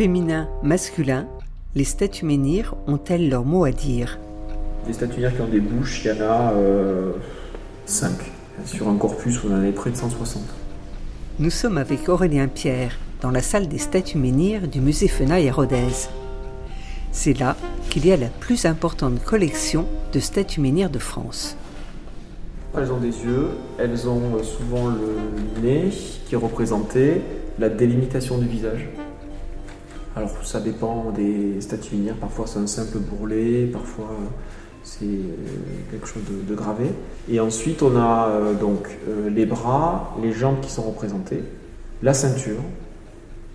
Féminin, masculin, les statues menhirs ont-elles leur mot à dire Des statues menhirs qui ont des bouches, il y en a 5. Euh, Sur un corpus, on en a près de 160. Nous sommes avec Aurélien Pierre dans la salle des statues menhirs du musée Fenaille à Rodez. C'est là qu'il y a la plus importante collection de statues menhirs de France. Elles ont des yeux, elles ont souvent le nez qui est représenté, la délimitation du visage. Alors ça dépend des statues menhirs, parfois c'est un simple bourrelet, parfois c'est quelque chose de, gravé. Et ensuite on a euh, donc euh, les bras, les jambes qui sont représentés, la ceinture,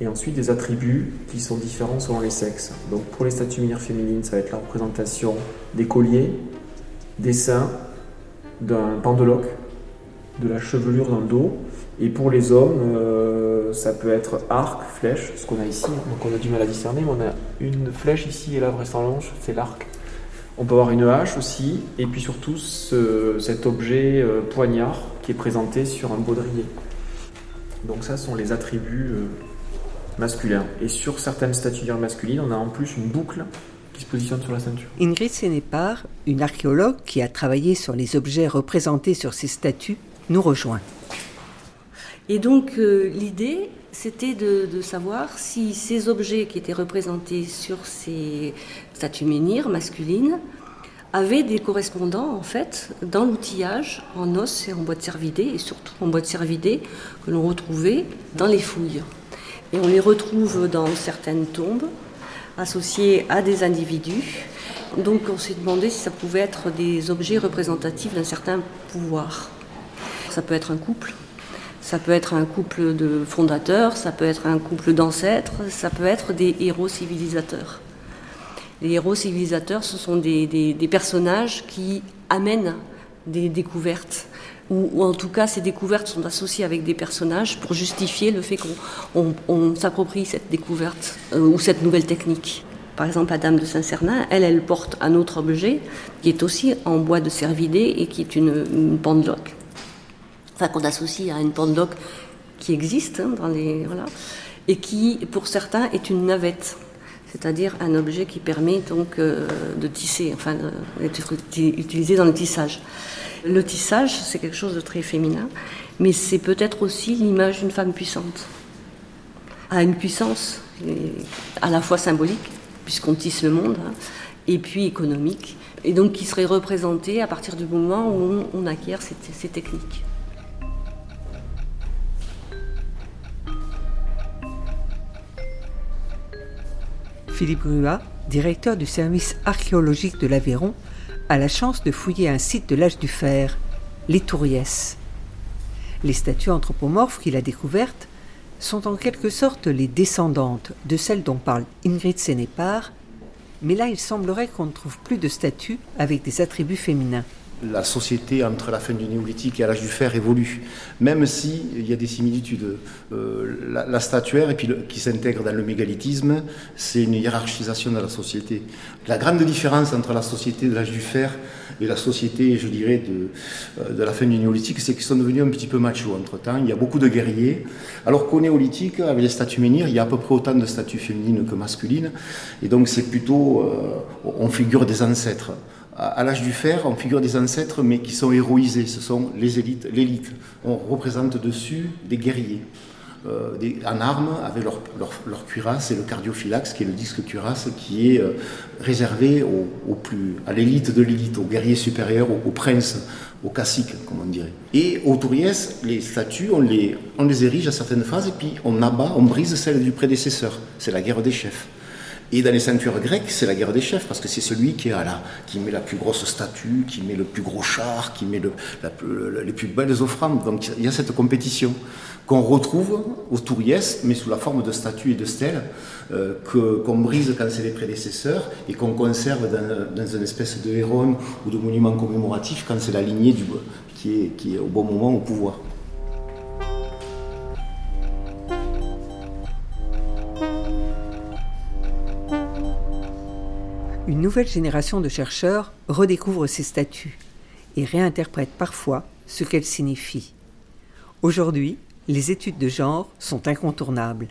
et ensuite des attributs qui sont différents selon les sexes. Donc pour les statues menhirs féminines, ça va être la représentation des colliers, des seins, d'un pendeloque, de la chevelure dans le dos. Et pour les hommes, euh, ça peut être arc, flèche, ce qu'on a ici. Donc on a du mal à discerner, mais on a une flèche ici et là, longe, c'est l'arc. On peut avoir une hache aussi, et puis surtout cet objet euh, poignard qui est présenté sur un baudrier. Donc ça sont les attributs euh, masculins. Et sur certaines statues masculines, on a en plus une boucle se positionne sur la ceinture. Ingrid Sénépar, une archéologue qui a travaillé sur les objets représentés sur ces statues, nous rejoint. Et donc euh, l'idée, c'était de, savoir si ces objets qui étaient représentés sur ces statues menhirs masculines avaient des correspondants en fait dans l'outillage en os et en bois de cervidé et surtout en bois de cervidé que l'on retrouvait dans les fouilles. Et on les retrouve dans certaines tombes, associés à des individus. Donc on s'est demandé si ça pouvait être des objets représentatifs d'un certain pouvoir. Ça peut être un couple, ça peut être un couple de fondateurs, ça peut être un couple d'ancêtres, ça peut être des héros civilisateurs. Les héros civilisateurs, ce sont des, personnages qui amènent des découvertes, ou, en tout cas ces découvertes sont associées avec des personnages pour justifier le fait qu'on s'approprie cette découverte euh, ou cette nouvelle technique. Par exemple, la dame de Saint-Cernin, elle, elle porte un autre objet qui est aussi en bois de cervidé et qui est une, une pendeloque. Enfin, qu'on associe à une pendeloque qui existe hein, dans les. Voilà, et qui, pour certains, est une navette c'est-à-dire un objet qui permet donc euh, de tisser, enfin d'être utilisé dans le tissage. Le tissage, c'est quelque chose de très féminin, mais c'est peut-être aussi l'image d'une femme puissante, à une puissance à la fois symbolique, puisqu'on tisse le monde, hein, et puis économique, et donc qui serait représentée à partir du moment où on, acquiert ces, techniques. Philippe Grua, directeur du service archéologique de l'Aveyron, a la chance de fouiller un site de l'âge du fer, les Touriès. Les statues anthropomorphes qu'il a découvertes sont en quelque sorte les descendantes de celles dont parle Ingrid Sénépar, mais là il semblerait qu'on ne trouve plus de statues avec des attributs féminins la société entre la fin du néolithique et l'âge du fer évolue, même s'il y a des similitudes. Euh, la, statuaire, et puis qui s'intègre dans le mégalithisme, c'est une hiérarchisation de la société. La grande différence entre la société de l'âge du fer et la société, je dirais, de, euh, de la fin du néolithique, c'est qu'ils sont devenus un petit peu machos entre-temps. Il y a beaucoup de guerriers. Alors qu'au néolithique, avec les statues menhirs, il y a à peu près autant de statues féminines que masculines. Et donc c'est plutôt, euh, on figure des ancêtres à l'âge du fer, on figure des ancêtres, mais qui sont héroïsés. Ce sont les élites, l'élite. On représente dessus des guerriers. Euh, en armes avec leur, leur, cuirasse et le cardiophylax, qui est le disque cuirasse, qui est euh, réservé au, plus, à l'élite de l'élite, aux guerriers supérieurs, aux, princes, aux caciques, comme on dirait. Et aux touriès, les statues, on les, on les érige à certaines phases et puis on abat, on brise celles du prédécesseur. C'est la guerre des chefs. Et dans les ceintures grecques, c'est la guerre des chefs, parce que c'est celui qui, met la plus grosse statue, qui met le plus gros char, qui met le, les plus belles offrandes. Donc il y a cette compétition qu'on retrouve au Touriès, mais sous la forme de statues et de stèles, euh, qu'on brise quand c'est les prédécesseurs et qu'on conserve dans, une espèce de héron ou de monument commémoratif quand c'est la lignée qui est au bon moment au pouvoir. Une nouvelle génération de chercheurs redécouvre ces statues et réinterprète parfois ce qu'elles signifient. Aujourd'hui, les études de genre sont incontournables.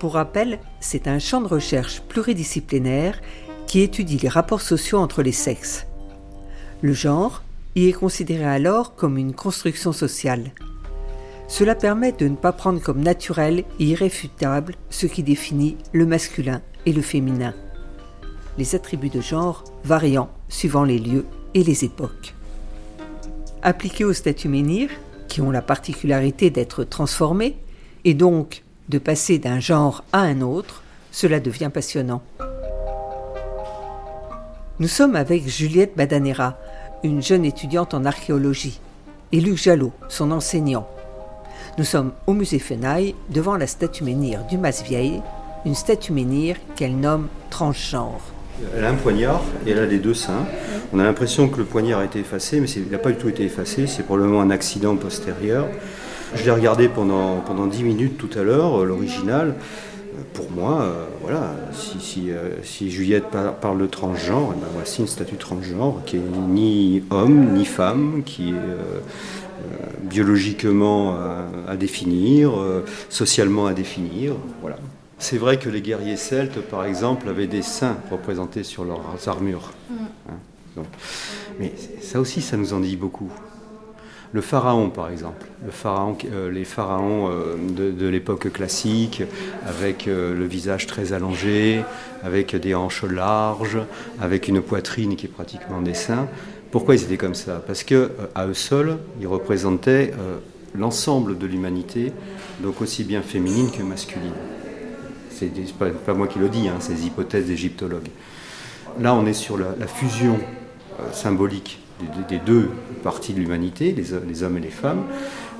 Pour rappel, c'est un champ de recherche pluridisciplinaire qui étudie les rapports sociaux entre les sexes. Le genre y est considéré alors comme une construction sociale. Cela permet de ne pas prendre comme naturel et irréfutable ce qui définit le masculin et le féminin. Les attributs de genre variant suivant les lieux et les époques. Appliqués aux statuts menhirs, qui ont la particularité d'être transformés, et donc de passer d'un genre à un autre, cela devient passionnant. Nous sommes avec Juliette Badanera, une jeune étudiante en archéologie, et Luc Jalot, son enseignant. Nous sommes au musée Fenaille, devant la statue menhir du Mas-Vieille, une statue menhir qu'elle nomme transgenre. Elle a un poignard et elle a les deux seins. On a l'impression que le poignard a été effacé, mais il n'a pas du tout été effacé. C'est probablement un accident postérieur. Je l'ai regardé pendant, pendant 10 minutes tout à l'heure, euh, l'original. Pour moi, euh, voilà, si, euh, Juliette parle de transgenre, eh ben voici une statue transgenre qui est ni homme ni femme, qui est biologiquement à, définir, socialement à définir. Voilà. C'est vrai que les guerriers celtes, par exemple, avaient des saints représentés sur leurs armures. Mm. Hein, mais ça aussi, ça nous en dit beaucoup. Le pharaon, par exemple, le pharaon, euh, les pharaons euh, de, l'époque classique, avec euh, le visage très allongé, avec des hanches larges, avec une poitrine qui est pratiquement des seins. Pourquoi ils étaient comme ça? Parce que à eux seuls, ils représentaient l'ensemble de l'humanité, donc aussi bien féminine que masculine. C'est pas, pas moi qui le dis, hein, des hypothèses d'égyptologues. Là, on est sur la fusion symbolique des, deux parties de l'humanité, les, hommes et les femmes,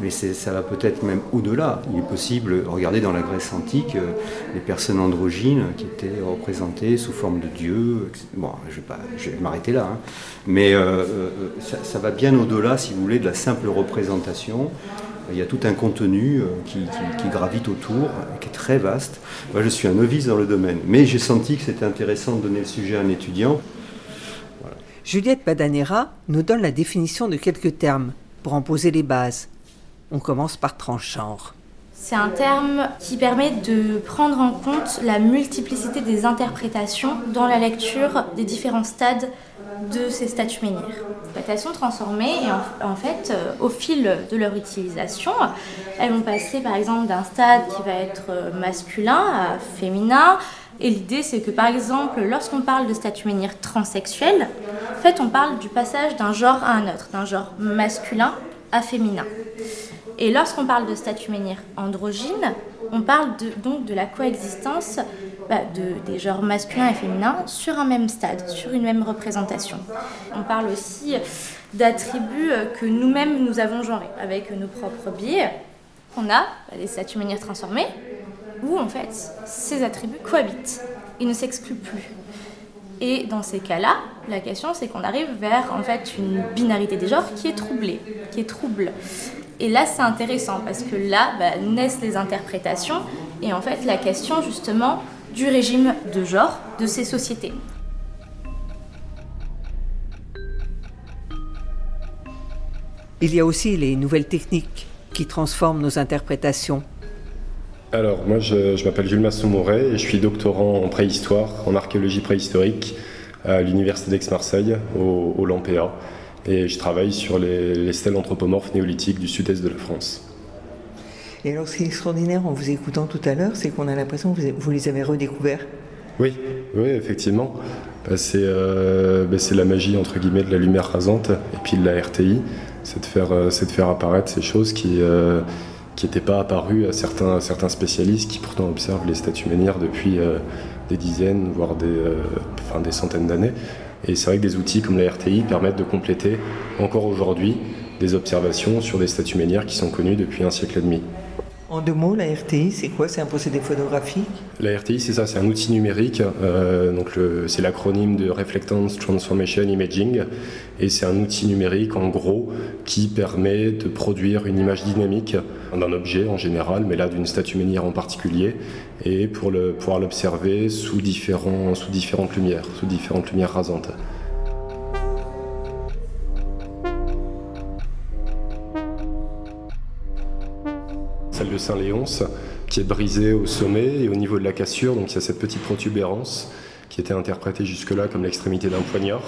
mais ça va peut-être même au-delà. Il est possible, regardez dans la Grèce antique, euh, les personnes androgynes qui étaient représentées sous forme de dieux. Bon, je vais, vais là, hein. mais euh, euh, ça, va bien au-delà, si vous voulez, de la simple représentation. Il y a tout un contenu qui, qui, gravite autour, qui est très vaste. Moi, je suis un novice dans le domaine, mais j'ai senti que c'était intéressant de donner le sujet à un étudiant. Juliette Badanera nous donne la définition de quelques termes pour en poser les bases. On commence par transgenre. C'est un terme qui permet de prendre en compte la multiplicité des interprétations dans la lecture des différents stades de ces statues menhirs. Interprétations transformées et en, fait, euh, au fil de leur utilisation, elles vont passer par exemple d'un stade qui va être euh, masculin à féminin, et l'idée, c'est que par exemple, lorsqu'on parle de statut menhir transsexuel, en fait, on parle du passage d'un genre à un autre, d'un genre masculin à féminin. Et lorsqu'on parle de statut menhir androgyne, on parle donc de la coexistence bah, de, des genres masculins et féminins sur un même stade, sur une même représentation. On parle aussi d'attributs que nous-mêmes nous avons genrés, avec nos propres biais. On a bah, des statuts menhirs transformés, où en fait ces attributs cohabitent et ne s'excluent plus. Et dans ces cas-là, la question c'est qu'on arrive vers en fait une binarité des genres qui est troublée, qui est trouble. Et là c'est intéressant parce que là bah, naissent les interprétations et en fait la question justement du régime de genre de ces sociétés. Il y a aussi les nouvelles techniques qui transforment nos interprétations alors, moi, je, m'appelle Jules Masson-Moret et je suis doctorant en préhistoire, en archéologie préhistorique à l'Université d'Aix-Marseille, au, au Lampéa. Et je travaille sur les, stèles anthropomorphes néolithiques du sud-est de la France. Et alors, ce qui est extraordinaire en vous écoutant tout à l'heure, c'est qu'on a l'impression que vous, les avez redécouverts. Oui, oui, effectivement. Bah, euh, bah, c'est la magie, entre guillemets, de la lumière rasante et puis de la RTI. C'est de, faire, euh, de faire apparaître ces choses qui, euh, qui n'était pas apparu à certains, certains spécialistes qui pourtant observent les statues menhirs depuis euh, des dizaines, voire des, euh, enfin, des centaines d'années. Et c'est vrai que des outils comme la RTI permettent de compléter encore aujourd'hui des observations sur des statues menhirs qui sont connues depuis un siècle et demi. En deux mots, la RTI, c'est quoi? C'est un procédé photographique La RTI, c'est ça, c'est un outil numérique. Euh, donc c'est l'acronyme de Reflectance Transformation Imaging. Et c'est un outil numérique, en gros, qui permet de produire une image dynamique d'un objet en général, mais là d'une statue menhir en particulier, et pour le, pouvoir l'observer sous, sous différentes lumières, sous différentes lumières rasantes. De Saint-Léonce, qui est brisé au sommet et au niveau de la cassure, donc il y a cette petite protubérance qui était interprétée jusque-là comme l'extrémité d'un poignard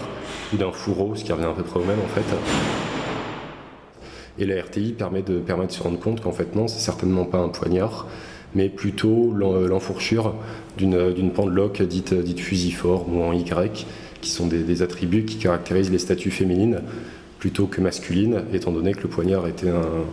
ou d'un fourreau, ce qui revient à peu près au même en fait. Et la RTI permet de, permet de se rendre compte qu'en fait non, c'est certainement pas un poignard, mais plutôt l'enfourchure d'une pendeloque dite, dite fusiforme ou en Y, qui sont des, attributs qui caractérisent les statues féminines plutôt que masculines, étant donné que le poignard était un,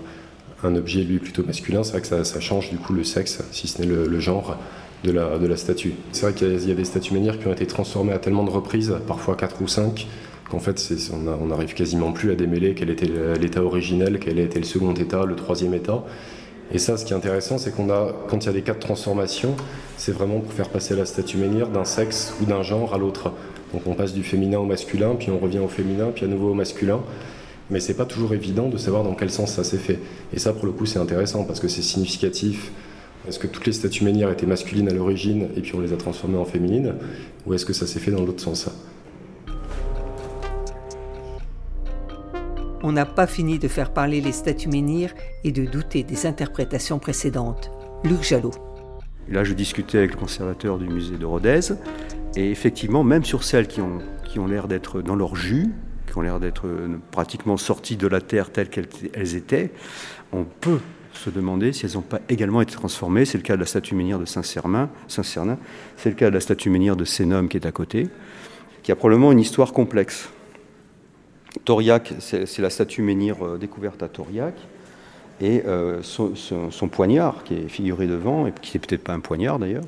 objet lui plutôt masculin. C'est vrai que ça, change du coup le sexe, si ce n'est le, genre de la, statue. C'est vrai qu'il y, a des statues menhirs qui ont été transformées à tellement de reprises, parfois 4 ou 5, qu'en fait on n'arrive quasiment plus à démêler quel était l'état originel, quel était le second état, le troisième état. Et ça, ce qui est intéressant, c'est qu'on a, quand il y a des cas de transformation, c'est vraiment pour faire passer la statue menhir d'un sexe ou d'un genre à l'autre. Donc on passe du féminin au masculin, puis on revient au féminin, puis à nouveau au masculin. Mais c'est pas toujours évident de savoir dans quel sens ça s'est fait. Et ça, pour le coup, c'est intéressant parce que c'est significatif. Est-ce que toutes les statues menhirs étaient masculines à l'origine et puis on les a transformées en féminines Ou est-ce que ça s'est fait dans l'autre sens On n'a pas fini de faire parler les statues menhirs et de douter des interprétations précédentes. Luc Jalot. Là, je discutais avec le conservateur du musée de Rodez, et effectivement, même sur celles qui ont, qui ont l'air d'être dans leur jus, qui ont l'air d'être pratiquement sorties de la terre telles qu'elles étaient, on peut se demander si elles n'ont pas également été transformées. C'est le cas de la statue menhir de Saint-Cernin, Saint c'est le cas de la statue menhir de Sénum qui est à côté, qui a probablement une histoire complexe. Toriac, c'est la statue menhir euh, découverte à Toriac. Et euh, son, poignard, qui est figuré devant, et qui n'est peut-être pas un poignard d'ailleurs, euh,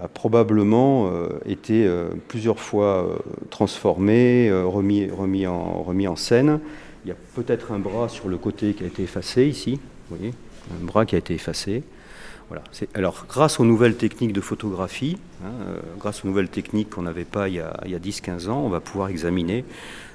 a probablement été plusieurs fois transformé, remis, remis, en, scène. Il y a peut-être un bras sur le côté qui a été effacé ici, vous voyez, un bras qui a été effacé. Voilà. Alors, grâce aux nouvelles techniques de photographie, hein, grâce aux nouvelles techniques qu'on n'avait pas il y a, a 10-15 ans, on va pouvoir examiner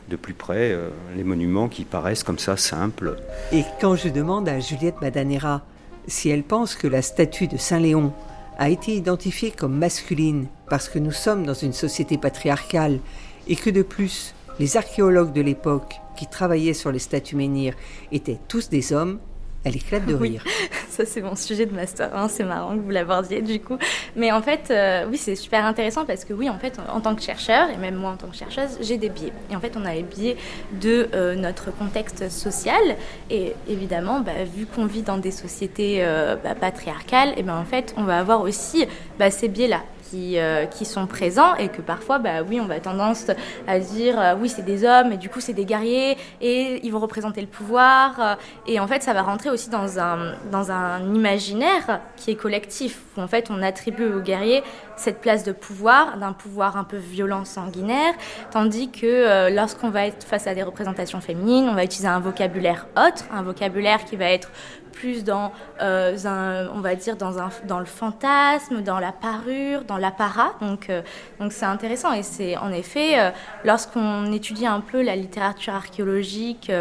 de plus près euh, les monuments qui paraissent comme ça simples. Et quand je demande à Juliette Madanera si elle pense que la statue de Saint-Léon a été identifiée comme masculine parce que nous sommes dans une société patriarcale et que de plus, les archéologues de l'époque qui travaillaient sur les statues menhirs étaient tous des hommes, elle éclate de rire. ça c'est mon sujet de master c'est marrant que vous l'abordiez du coup. Mais en fait, euh, oui, c'est super intéressant parce que oui, en fait, en tant que chercheur, et même moi en tant que chercheuse, j'ai des biais. Et en fait, on a les biais de euh, notre contexte social. Et évidemment, bah, vu qu'on vit dans des sociétés euh, bah, patriarcales, et ben en fait, on va avoir aussi bah, ces biais-là. Euh, qui, sont présents et que parfois, bah, oui, on va tendance à dire euh, oui, c'est des hommes et du coup, c'est des guerriers et ils vont représenter le pouvoir. Euh, et en fait, ça va rentrer aussi dans un, dans un imaginaire qui est collectif, où en fait, on attribue aux guerriers cette place de pouvoir, d'un pouvoir un peu violent, sanguinaire, tandis que lorsqu'on va être face à des représentations féminines, on va utiliser un vocabulaire autre, un vocabulaire qui va être plus dans, euh, un, on va dire, dans, un, dans le fantasme, dans la parure, dans l'apparat. Donc, euh, donc c'est intéressant. Et c'est en effet, euh, lorsqu'on étudie un peu la littérature archéologique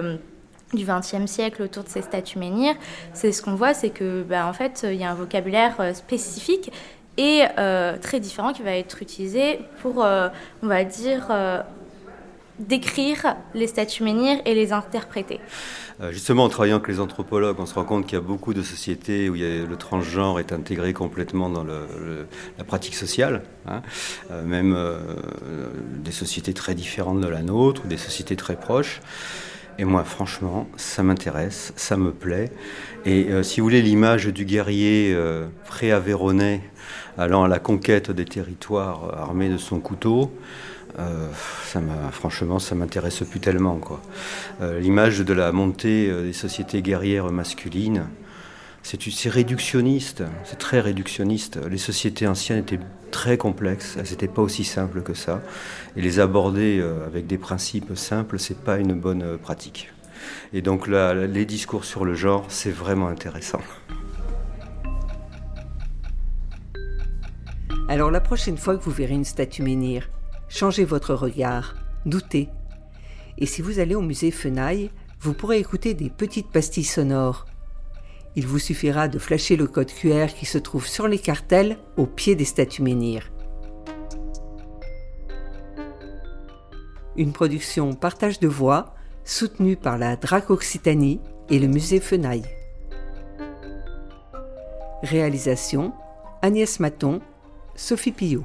du XXe siècle autour de ces statues menhirs, c'est ce qu'on voit, c'est que, ben, en fait, il y a un vocabulaire spécifique et très différent qui va être utilisé pour, on va dire, décrire les statues menhirs et les interpréter. Euh, justement, en travaillant avec les anthropologues, on se rend compte qu'il y a beaucoup de sociétés où le transgenre est intégré complètement dans la pratique sociale, hein. euh, même euh, des sociétés très différentes de la nôtre ou des sociétés très proches. Et moi, franchement, ça m'intéresse, ça me plaît. Et si vous voulez, l'image du guerrier pré-avéronnais allant à la conquête des territoires armé de son couteau, euh, ça franchement, ça m'intéresse plus tellement. Quoi. Euh, l'image de la montée euh, des sociétés guerrières masculines, c'est réductionniste, c'est très réductionniste. Les sociétés anciennes étaient très complexes, elles n'étaient pas aussi simples que ça. Et les aborder avec des principes simples, c'est pas une bonne pratique. Et donc là, les discours sur le genre, c'est vraiment intéressant. Alors la prochaine fois que vous verrez une statue menhir, Changez votre regard, doutez. Et si vous allez au musée Fenaille, vous pourrez écouter des petites pastilles sonores. Il vous suffira de flasher le code QR qui se trouve sur les cartels au pied des statues menhirs. Une production partage de voix soutenue par la DRAC Occitanie et le musée Fenaille. Réalisation Agnès Maton, Sophie Pillot.